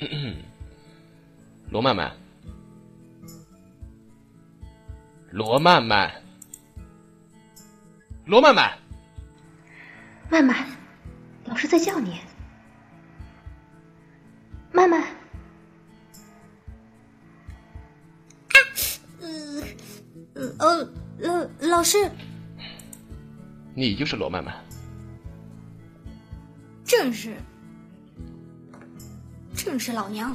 罗曼曼，罗曼曼，罗曼曼，曼曼，老师在叫你。曼曼，呃，呃，老老师，你就是罗曼曼。正是，正是老娘。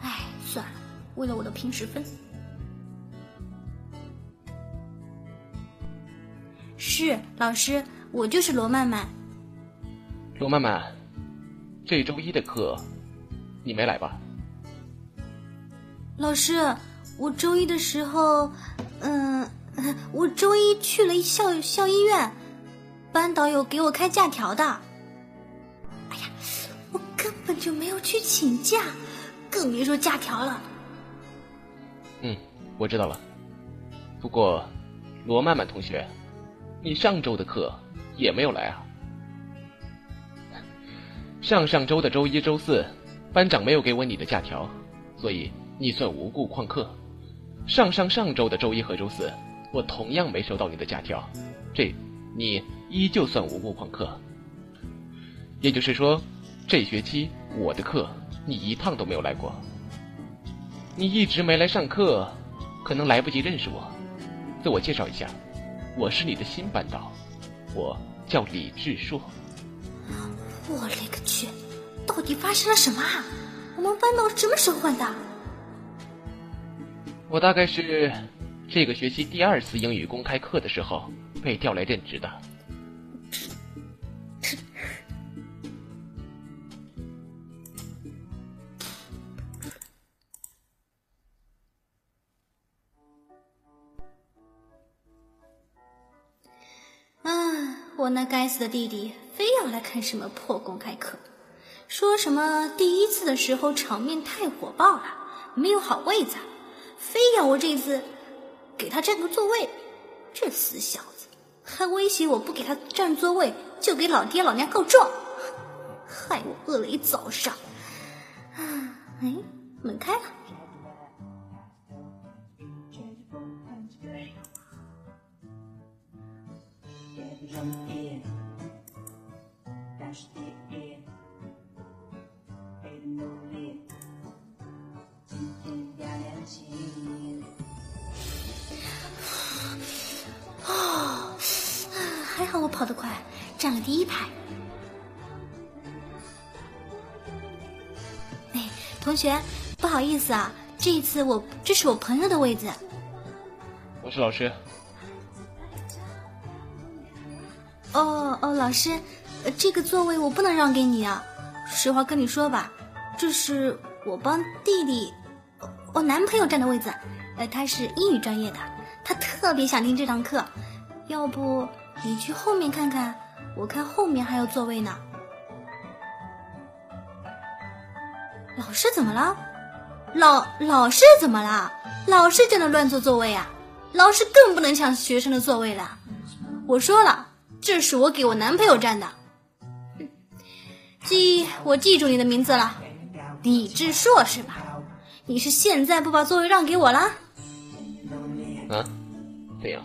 哎，算了，为了我的平时分。是老师，我就是罗曼曼。罗曼曼，这周一的课你没来吧？老师，我周一的时候，嗯、我周一去了校校医院，班导有给我开假条的。本就没有去请假，更别说假条了。嗯，我知道了。不过，罗曼曼同学，你上周的课也没有来啊？上上周的周一、周四，班长没有给我你的假条，所以你算无故旷课。上上上周的周一和周四，我同样没收到你的假条，这你依旧算无故旷课。也就是说，这学期我的课你一趟都没有来过。你一直没来上课，可能来不及认识我。自我介绍一下，我是你的新班导，我叫李志硕。我勒个去！到底发生了什么啊？我们班导什么时候换的？我大概是这个学期第二次英语公开课的时候被调来任职的。我那该死的弟弟非要来看什么破公开课，说什么第一次的时候场面太火爆了，没有好位子，非要我这次给他占个座位。这死小子还威胁我不给他占座位就给老爹老娘告状，害我饿了一早上。啊，哎，门开了。哦，还好我跑得快，占了第一排。哎，同学，不好意思啊，这一次我这是我朋友的位子。我是老师，哦哦，老师，呃这个座位我不能让给你啊。实话跟你说吧，这是我帮弟弟，我男朋友占的位子，呃，他是英语专业的，他特别想听这堂课，要不你去后面看看，我看后面还有座位呢。老师怎么了？老老师怎么了？老师就能乱坐座位啊？老师更不能抢学生的座位了。我说了，这是我给我男朋友占的。记，我记住你的名字了，李志硕是吧？你是现在不把座位让给我啦？啊？怎样？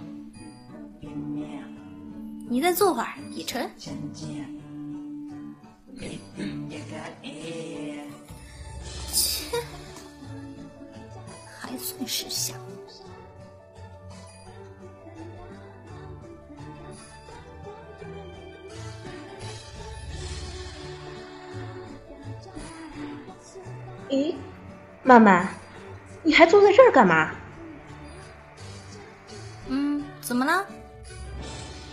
你再坐会儿也成。切，还算识相。咦，曼曼，你还坐在这儿干嘛？嗯，怎么了？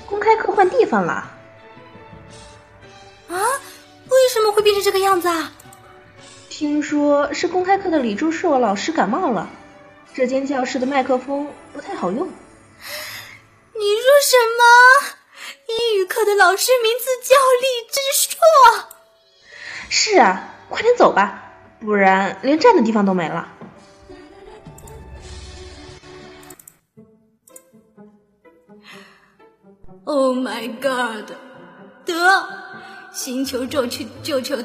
公开课换地方了。啊？为什么会变成这个样子啊？听说是公开课的李柱硕老师感冒了，这间教室的麦克风不太好用。你说什么？英语课的老师名字叫李志硕。是啊，快点走吧，不然连站的地方都没了。Oh my god！得，星球救球救球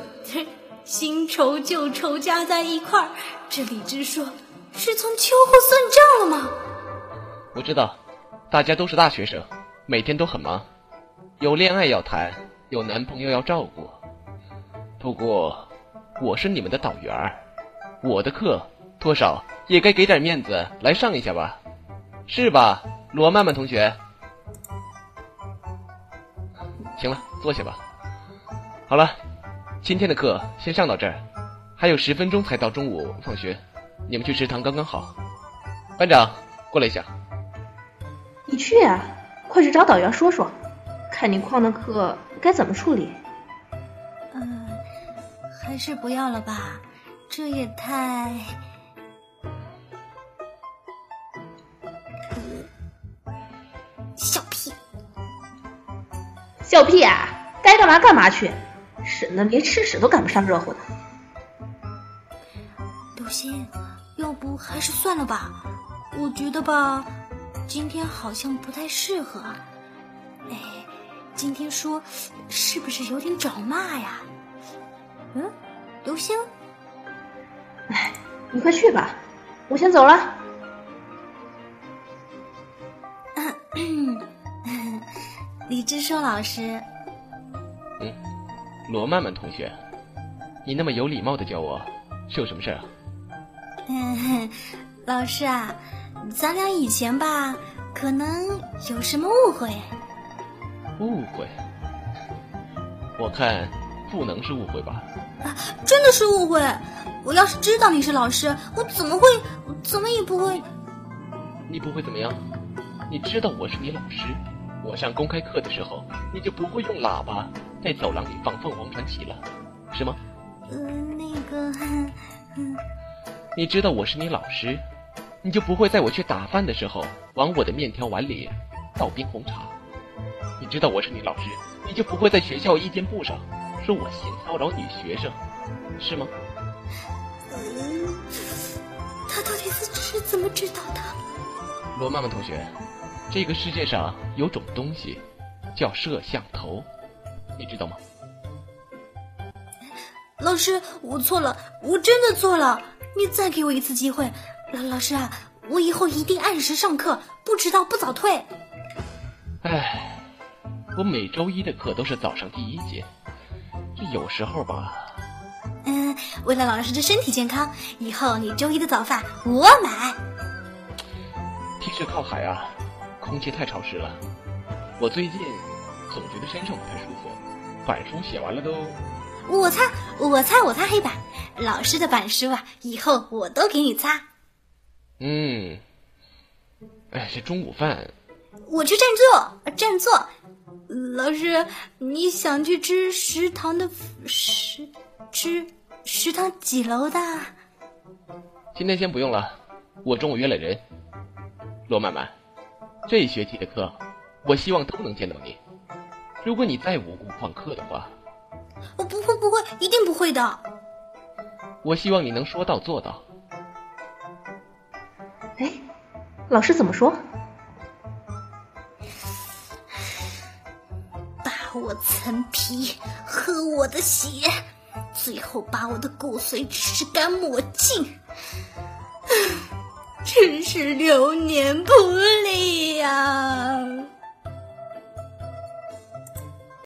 新仇旧仇加在一块儿，这李直说是从秋后算账了吗？我知道，大家都是大学生，每天都很忙，有恋爱要谈，有男朋友要照顾。不过，我是你们的导员，我的课多少也该给点面子来上一下吧，是吧，罗曼曼同学？行了，坐下吧。好了，今天的课先上到这儿，还有十分钟才到中午放学，你们去食堂刚刚好。班长，过来一下。你去啊，快去找导员说说，看你旷的课该怎么处理。嗯，还是不要了吧，这也太……笑屁！笑屁啊！该干嘛干嘛去，省得连吃屎都赶不上热乎的。刘星，要不还是算了吧，我觉得吧。今天好像不太适合，哎，今天说是不是有点找骂呀？嗯，刘星，哎，你快去吧，我先走了。李志硕老师，嗯，罗曼曼同学，你那么有礼貌的叫我，是有什么事啊？嗯，老师啊。咱俩以前吧，可能有什么误会。误会？我看不能是误会吧？啊，真的是误会！我要是知道你是老师，我怎么会，怎么也不会。你不会怎么样？你知道我是你老师，我上公开课的时候，你就不会用喇叭在走廊里放凤凰传奇了，是吗？嗯，那个，嗯，你知道我是你老师。你就不会在我去打饭的时候往我的面条碗里倒冰红茶。你知道我是你老师，你就不会在学校意见簿上说我性骚扰女学生，是吗？嗯，他到底是是怎么知道的？罗曼曼同学，这个世界上有种东西叫摄像头，你知道吗？老师，我错了，我真的错了，你再给我一次机会。老老师啊，我以后一定按时上课，不迟到，不早退。哎，我每周一的课都是早上第一节，这有时候吧。嗯，为了老师的身体健康，以后你周一的早饭我买。其实靠海啊，空气太潮湿了，我最近总觉得身上不太舒服。板书写完了都。我擦，我擦，我擦黑板，老师的板书啊，以后我都给你擦。嗯，哎，这中午饭，我去占座，占座。老师，你想去吃食堂的食吃食堂几楼的？今天先不用了，我中午约了人。罗曼曼，这一学期的课，我希望都能见到你。如果你再无故旷课的话，我不会，不会，一定不会的。我希望你能说到做到。哎，老师怎么说？我层皮，喝我的血，最后把我的骨髓吃干抹净，真是流年不利呀！